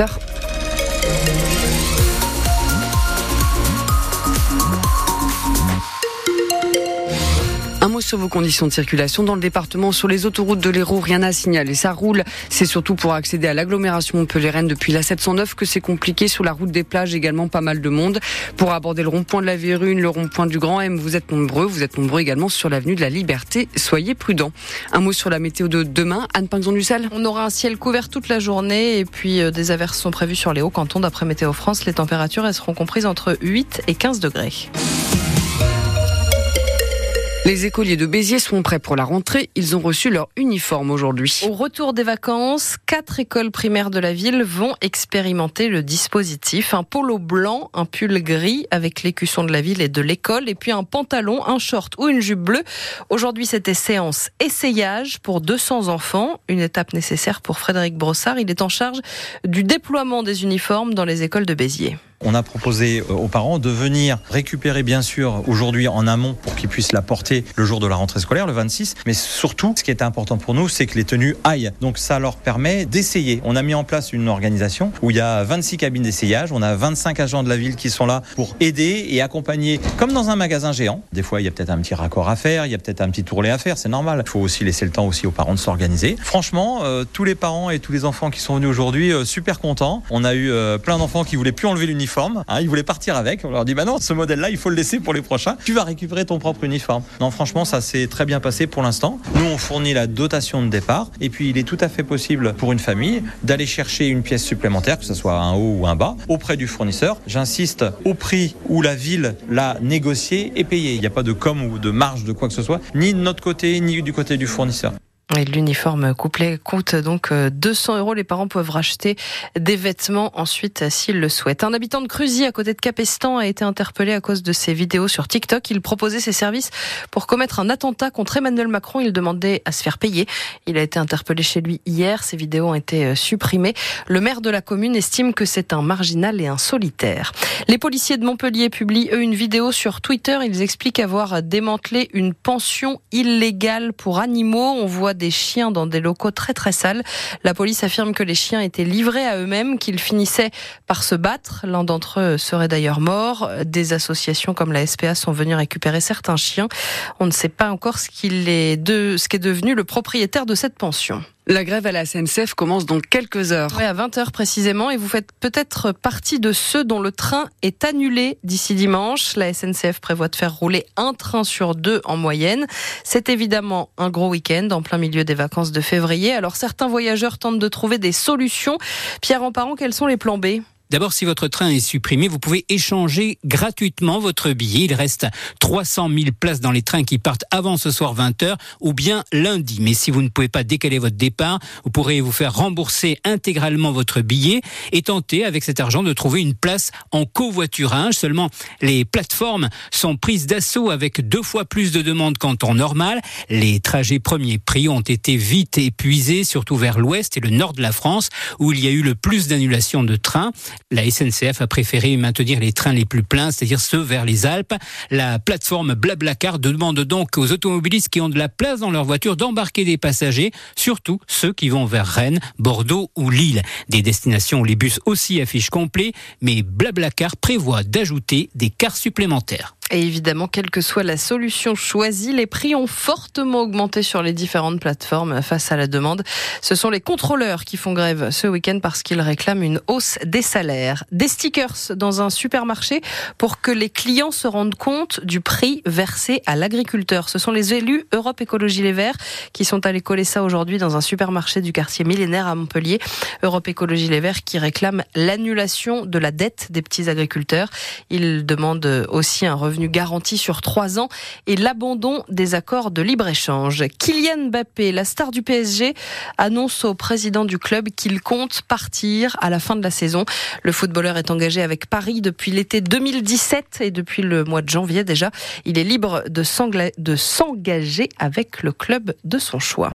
18h. Sur vos conditions de circulation dans le département. Sur les autoroutes de l'Hérault, rien à signaler. Ça roule. C'est surtout pour accéder à l'agglomération Montpellier-Rennes depuis la 709 que c'est compliqué. Sur la route des plages, également pas mal de monde. Pour aborder le rond-point de la Vérune, le rond-point du Grand M, vous êtes nombreux. Vous êtes nombreux également sur l'avenue de la Liberté. Soyez prudents. Un mot sur la météo de demain. Anne Pinzon du Sel. On aura un ciel couvert toute la journée et puis euh, des averses sont prévues sur les hauts cantons. D'après Météo France, les températures seront comprises entre 8 et 15 degrés. Les écoliers de Béziers sont prêts pour la rentrée. Ils ont reçu leur uniforme aujourd'hui. Au retour des vacances, quatre écoles primaires de la ville vont expérimenter le dispositif. Un polo blanc, un pull gris avec l'écusson de la ville et de l'école, et puis un pantalon, un short ou une jupe bleue. Aujourd'hui, c'était séance essayage pour 200 enfants. Une étape nécessaire pour Frédéric Brossard. Il est en charge du déploiement des uniformes dans les écoles de Béziers. On a proposé euh, aux parents de venir récupérer bien sûr aujourd'hui en amont pour qu'ils puissent la porter le jour de la rentrée scolaire, le 26. Mais surtout, ce qui est important pour nous, c'est que les tenues aillent. Donc ça leur permet d'essayer. On a mis en place une organisation où il y a 26 cabines d'essayage. On a 25 agents de la ville qui sont là pour aider et accompagner, comme dans un magasin géant. Des fois, il y a peut-être un petit raccord à faire, il y a peut-être un petit tourlet à faire. C'est normal. Il faut aussi laisser le temps aussi aux parents de s'organiser. Franchement, euh, tous les parents et tous les enfants qui sont venus aujourd'hui, euh, super contents. On a eu plein d'enfants qui voulaient plus enlever l'uniforme uniforme. Hein, ils voulaient partir avec. On leur dit bah non, ce modèle-là, il faut le laisser pour les prochains. Tu vas récupérer ton propre uniforme. Non, franchement, ça s'est très bien passé pour l'instant. Nous, on fournit la dotation de départ. Et puis, il est tout à fait possible pour une famille d'aller chercher une pièce supplémentaire, que ce soit un haut ou un bas, auprès du fournisseur. J'insiste, au prix où la ville l'a négocié et payé. Il n'y a pas de com ou de marge de quoi que ce soit, ni de notre côté, ni du côté du fournisseur. L'uniforme couplet coûte donc 200 euh, euros. Les parents peuvent racheter des vêtements ensuite s'ils le souhaitent. Un habitant de Cruzy à côté de Capestan a été interpellé à cause de ses vidéos sur TikTok. Il proposait ses services pour commettre un attentat contre Emmanuel Macron. Il demandait à se faire payer. Il a été interpellé chez lui hier. Ses vidéos ont été euh, supprimées. Le maire de la commune estime que c'est un marginal et un solitaire. Les policiers de Montpellier publient eux une vidéo sur Twitter. Ils expliquent avoir démantelé une pension illégale pour animaux. On voit des chiens dans des locaux très très sales. La police affirme que les chiens étaient livrés à eux-mêmes, qu'ils finissaient par se battre. L'un d'entre eux serait d'ailleurs mort. Des associations comme la SPA sont venues récupérer certains chiens. On ne sait pas encore ce qu'il de, ce qu'est devenu le propriétaire de cette pension. La grève à la SNCF commence dans quelques heures. Oui, à 20h précisément. Et vous faites peut-être partie de ceux dont le train est annulé d'ici dimanche. La SNCF prévoit de faire rouler un train sur deux en moyenne. C'est évidemment un gros week-end en plein milieu des vacances de février. Alors certains voyageurs tentent de trouver des solutions. Pierre Emparent, quels sont les plans B? D'abord, si votre train est supprimé, vous pouvez échanger gratuitement votre billet. Il reste 300 000 places dans les trains qui partent avant ce soir 20h ou bien lundi. Mais si vous ne pouvez pas décaler votre départ, vous pourrez vous faire rembourser intégralement votre billet et tenter avec cet argent de trouver une place en covoiturage. Seulement, les plateformes sont prises d'assaut avec deux fois plus de demandes qu'en temps normal. Les trajets premiers prix ont été vite épuisés, surtout vers l'ouest et le nord de la France, où il y a eu le plus d'annulations de trains. La SNCF a préféré maintenir les trains les plus pleins, c'est-à-dire ceux vers les Alpes. La plateforme Blablacar demande donc aux automobilistes qui ont de la place dans leur voiture d'embarquer des passagers, surtout ceux qui vont vers Rennes, Bordeaux ou Lille. Des destinations où les bus aussi affichent complet, mais Blablacar prévoit d'ajouter des cars supplémentaires. Et évidemment, quelle que soit la solution choisie, les prix ont fortement augmenté sur les différentes plateformes face à la demande. Ce sont les contrôleurs qui font grève ce week-end parce qu'ils réclament une hausse des salaires. Des stickers dans un supermarché pour que les clients se rendent compte du prix versé à l'agriculteur. Ce sont les élus Europe Écologie Les Verts qui sont allés coller ça aujourd'hui dans un supermarché du quartier millénaire à Montpellier. Europe Écologie Les Verts qui réclame l'annulation de la dette des petits agriculteurs. Ils demandent aussi un revenu garantie sur trois ans et l'abandon des accords de libre-échange. Kylian Mbappé, la star du PSG, annonce au président du club qu'il compte partir à la fin de la saison. Le footballeur est engagé avec Paris depuis l'été 2017 et depuis le mois de janvier déjà. Il est libre de s'engager avec le club de son choix.